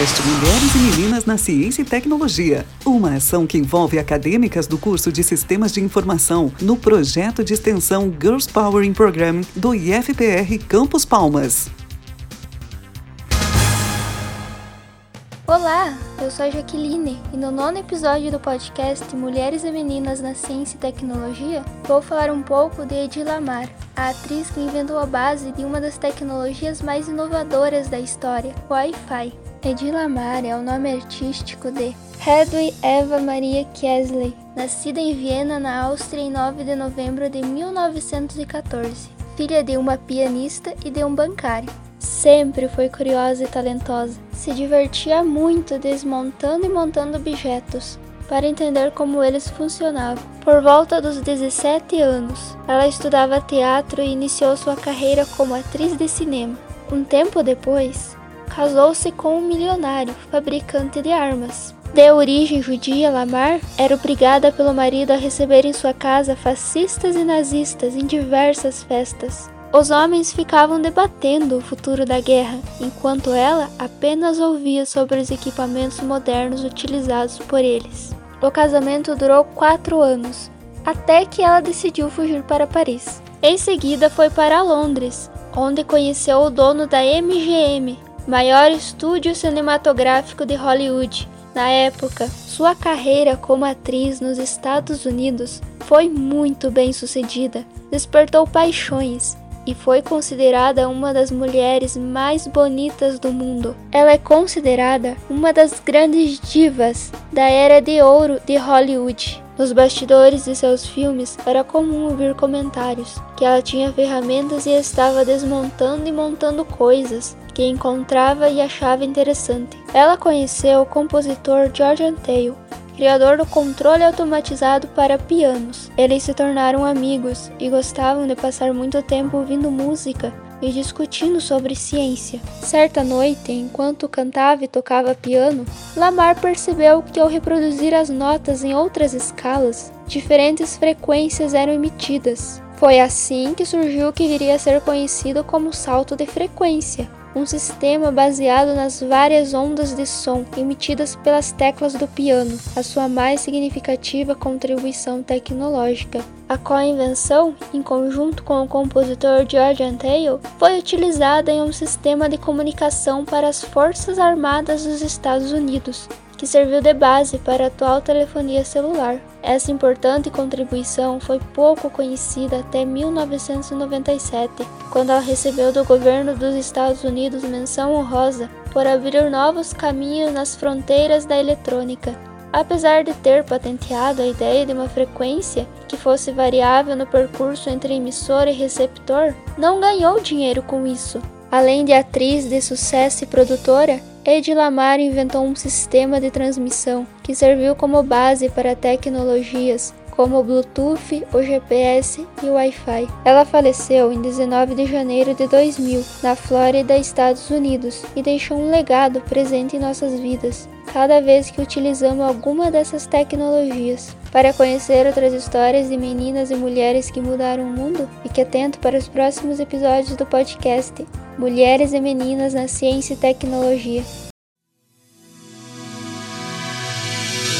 Podcast Mulheres e Meninas na Ciência e Tecnologia. Uma ação que envolve acadêmicas do curso de Sistemas de Informação no projeto de extensão Girls Powering Program do IFPR Campus Palmas. Olá, eu sou a Jaqueline e no nono episódio do podcast Mulheres e Meninas na Ciência e Tecnologia vou falar um pouco de Edi Lamar, a atriz que inventou a base de uma das tecnologias mais inovadoras da história, o Wi-Fi. Edi Lamar é o nome artístico de Hedwig Eva Maria Kesley, nascida em Viena, na Áustria, em 9 de novembro de 1914, filha de uma pianista e de um bancário. Sempre foi curiosa e talentosa. Se divertia muito desmontando e montando objetos para entender como eles funcionavam. Por volta dos 17 anos, ela estudava teatro e iniciou sua carreira como atriz de cinema. Um tempo depois, casou-se com um milionário, fabricante de armas. De origem judia, Lamar era obrigada pelo marido a receber em sua casa fascistas e nazistas em diversas festas. Os homens ficavam debatendo o futuro da guerra, enquanto ela apenas ouvia sobre os equipamentos modernos utilizados por eles. O casamento durou quatro anos, até que ela decidiu fugir para Paris. Em seguida, foi para Londres, onde conheceu o dono da MGM, maior estúdio cinematográfico de Hollywood. Na época, sua carreira como atriz nos Estados Unidos foi muito bem sucedida, despertou paixões e foi considerada uma das mulheres mais bonitas do mundo. Ela é considerada uma das grandes divas da era de ouro de Hollywood. Nos bastidores de seus filmes era comum ouvir comentários que ela tinha ferramentas e estava desmontando e montando coisas que encontrava e achava interessante. Ela conheceu o compositor George Antheil criador do controle automatizado para pianos. Eles se tornaram amigos e gostavam de passar muito tempo ouvindo música e discutindo sobre ciência. Certa noite, enquanto cantava e tocava piano, Lamar percebeu que ao reproduzir as notas em outras escalas, diferentes frequências eram emitidas. Foi assim que surgiu o que viria a ser conhecido como salto de frequência, um sistema baseado nas várias ondas de som emitidas pelas teclas do piano, a sua mais significativa contribuição tecnológica. A co-invenção, em conjunto com o compositor George Antheil, foi utilizada em um sistema de comunicação para as Forças Armadas dos Estados Unidos, que serviu de base para a atual telefonia celular. Essa importante contribuição foi pouco conhecida até 1997, quando ela recebeu do governo dos Estados Unidos menção honrosa por abrir novos caminhos nas fronteiras da eletrônica. Apesar de ter patenteado a ideia de uma frequência que fosse variável no percurso entre emissor e receptor, não ganhou dinheiro com isso. Além de atriz de sucesso e produtora, Ed Lamar inventou um sistema de transmissão que serviu como base para tecnologias como o Bluetooth, o GPS e o Wi-Fi. Ela faleceu em 19 de janeiro de 2000, na Flórida, Estados Unidos, e deixou um legado presente em nossas vidas, cada vez que utilizamos alguma dessas tecnologias. Para conhecer outras histórias de meninas e mulheres que mudaram o mundo, fique atento para os próximos episódios do podcast Mulheres e Meninas na Ciência e Tecnologia.